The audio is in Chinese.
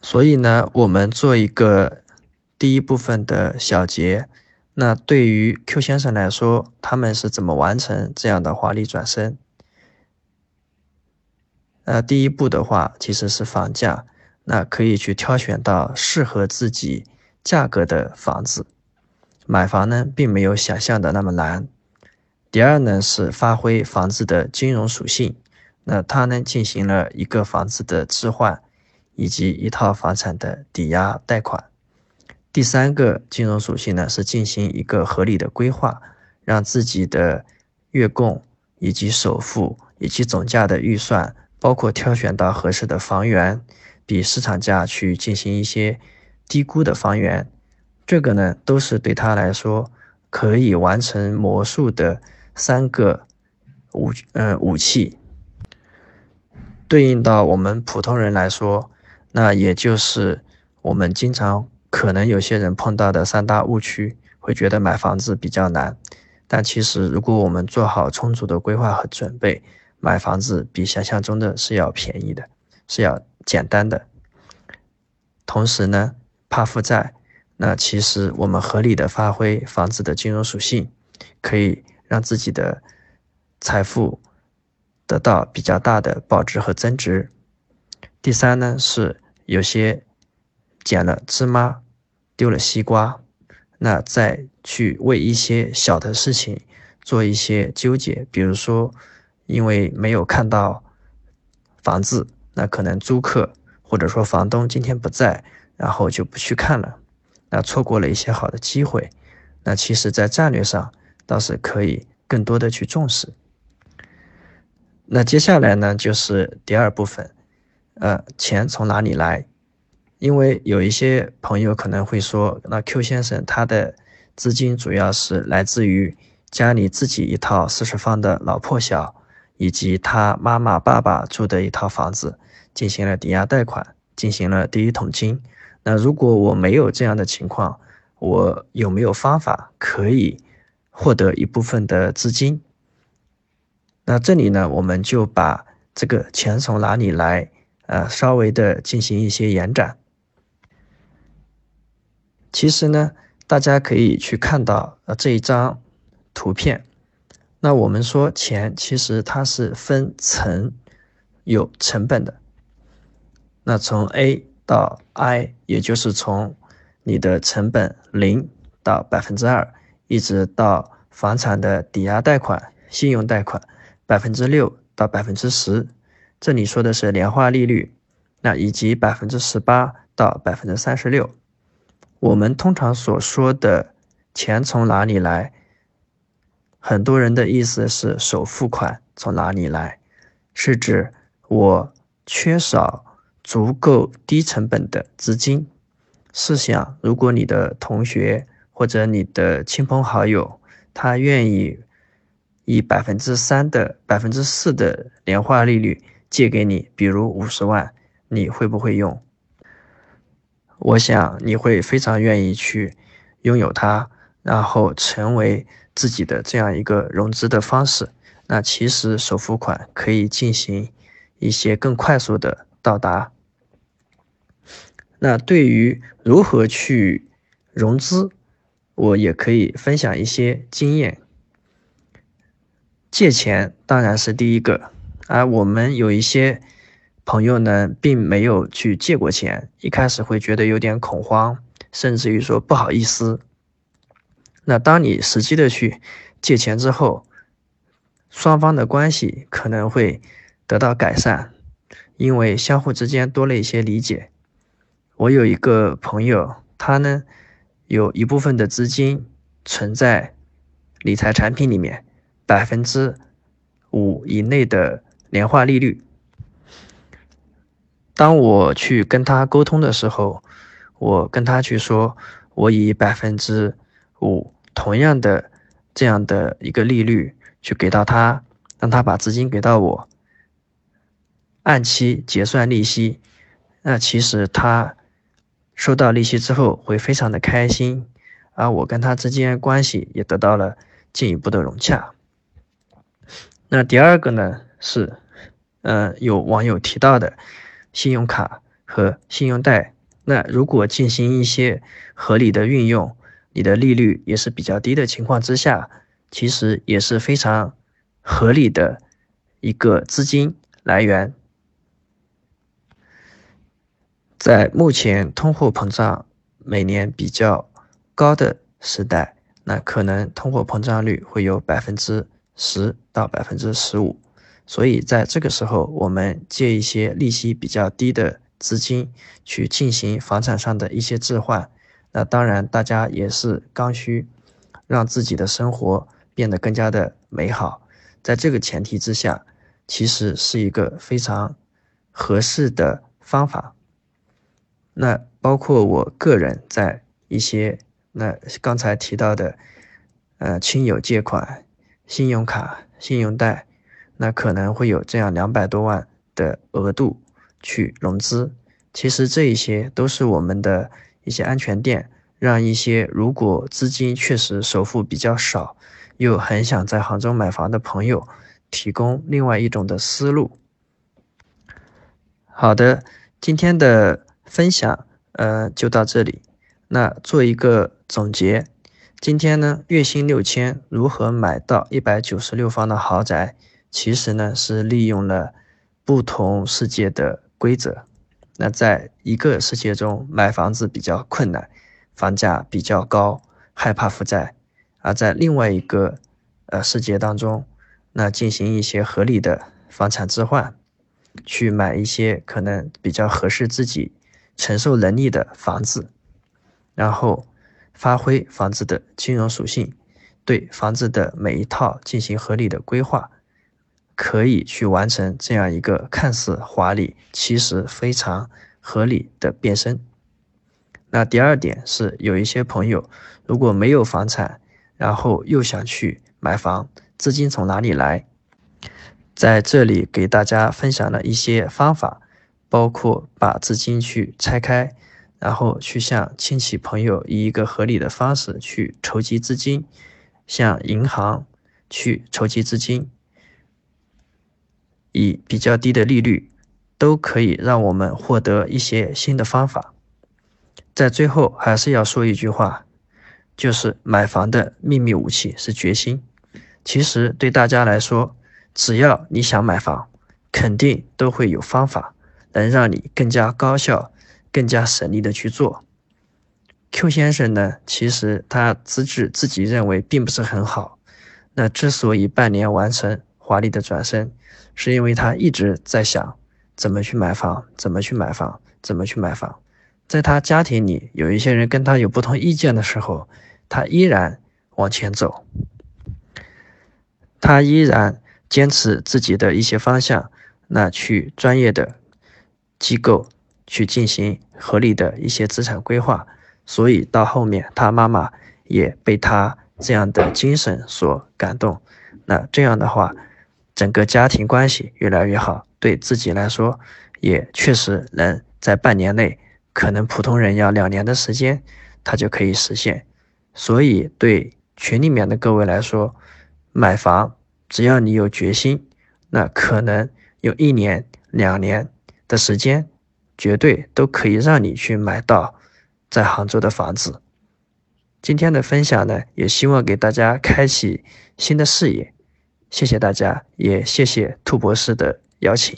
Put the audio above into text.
所以呢，我们做一个第一部分的小结。那对于 Q 先生来说，他们是怎么完成这样的华丽转身？呃，第一步的话其实是房价，那可以去挑选到适合自己价格的房子。买房呢，并没有想象的那么难。第二呢，是发挥房子的金融属性，那他呢进行了一个房子的置换，以及一套房产的抵押贷款。第三个金融属性呢，是进行一个合理的规划，让自己的月供以及首付以及总价的预算，包括挑选到合适的房源，比市场价去进行一些低估的房源，这个呢，都是对他来说可以完成魔术的三个武嗯武器。对应到我们普通人来说，那也就是我们经常。可能有些人碰到的三大误区，会觉得买房子比较难，但其实如果我们做好充足的规划和准备，买房子比想象中的是要便宜的，是要简单的。同时呢，怕负债，那其实我们合理的发挥房子的金融属性，可以让自己的财富得到比较大的保值和增值。第三呢，是有些捡了芝麻。丢了西瓜，那再去为一些小的事情做一些纠结，比如说因为没有看到房子，那可能租客或者说房东今天不在，然后就不去看了，那错过了一些好的机会。那其实，在战略上倒是可以更多的去重视。那接下来呢，就是第二部分，呃，钱从哪里来？因为有一些朋友可能会说，那 Q 先生他的资金主要是来自于家里自己一套四十方的老破小，以及他妈妈爸爸住的一套房子，进行了抵押贷款，进行了第一桶金。那如果我没有这样的情况，我有没有方法可以获得一部分的资金？那这里呢，我们就把这个钱从哪里来，呃，稍微的进行一些延展。其实呢，大家可以去看到呃这一张图片。那我们说钱其实它是分层，有成本的。那从 A 到 I，也就是从你的成本零到百分之二，一直到房产的抵押贷款、信用贷款百分之六到百分之十，这里说的是年化利率。那以及百分之十八到百分之三十六。我们通常所说的钱从哪里来？很多人的意思是首付款从哪里来，是指我缺少足够低成本的资金。试想，如果你的同学或者你的亲朋好友，他愿意以百分之三的、百分之四的年化利率借给你，比如五十万，你会不会用？我想你会非常愿意去拥有它，然后成为自己的这样一个融资的方式。那其实首付款可以进行一些更快速的到达。那对于如何去融资，我也可以分享一些经验。借钱当然是第一个，而我们有一些。朋友呢，并没有去借过钱，一开始会觉得有点恐慌，甚至于说不好意思。那当你实际的去借钱之后，双方的关系可能会得到改善，因为相互之间多了一些理解。我有一个朋友，他呢有一部分的资金存在理财产品里面，百分之五以内的年化利率。当我去跟他沟通的时候，我跟他去说，我以百分之五同样的这样的一个利率去给到他，让他把资金给到我，按期结算利息。那其实他收到利息之后会非常的开心，而我跟他之间关系也得到了进一步的融洽。那第二个呢是，呃，有网友提到的。信用卡和信用贷。那如果进行一些合理的运用，你的利率也是比较低的情况之下，其实也是非常合理的一个资金来源。在目前通货膨胀每年比较高的时代，那可能通货膨胀率会有百分之十到百分之十五，所以在这个时候，我们借一些利息比较低的。资金去进行房产上的一些置换，那当然大家也是刚需，让自己的生活变得更加的美好。在这个前提之下，其实是一个非常合适的方法。那包括我个人在一些那刚才提到的，呃，亲友借款、信用卡、信用贷，那可能会有这样两百多万的额度。去融资，其实这一些都是我们的一些安全垫，让一些如果资金确实首付比较少，又很想在杭州买房的朋友，提供另外一种的思路。好的，今天的分享，呃，就到这里。那做一个总结，今天呢，月薪六千如何买到一百九十六方的豪宅？其实呢，是利用了不同世界的。规则，那在一个世界中买房子比较困难，房价比较高，害怕负债；而在另外一个呃世界当中，那进行一些合理的房产置换，去买一些可能比较合适自己承受能力的房子，然后发挥房子的金融属性，对房子的每一套进行合理的规划。可以去完成这样一个看似华丽，其实非常合理的变身。那第二点是，有一些朋友如果没有房产，然后又想去买房，资金从哪里来？在这里给大家分享了一些方法，包括把资金去拆开，然后去向亲戚朋友以一个合理的方式去筹集资金，向银行去筹集资金。以比较低的利率，都可以让我们获得一些新的方法。在最后，还是要说一句话，就是买房的秘密武器是决心。其实对大家来说，只要你想买房，肯定都会有方法能让你更加高效、更加省力的去做。Q 先生呢，其实他资质自己认为并不是很好，那之所以半年完成华丽的转身。是因为他一直在想怎么去买房，怎么去买房，怎么去买房。在他家庭里有一些人跟他有不同意见的时候，他依然往前走，他依然坚持自己的一些方向，那去专业的机构去进行合理的一些资产规划。所以到后面，他妈妈也被他这样的精神所感动。那这样的话。整个家庭关系越来越好，对自己来说，也确实能在半年内，可能普通人要两年的时间，他就可以实现。所以对群里面的各位来说，买房只要你有决心，那可能有一年、两年的时间，绝对都可以让你去买到在杭州的房子。今天的分享呢，也希望给大家开启新的视野。谢谢大家也谢谢兔博士的邀请。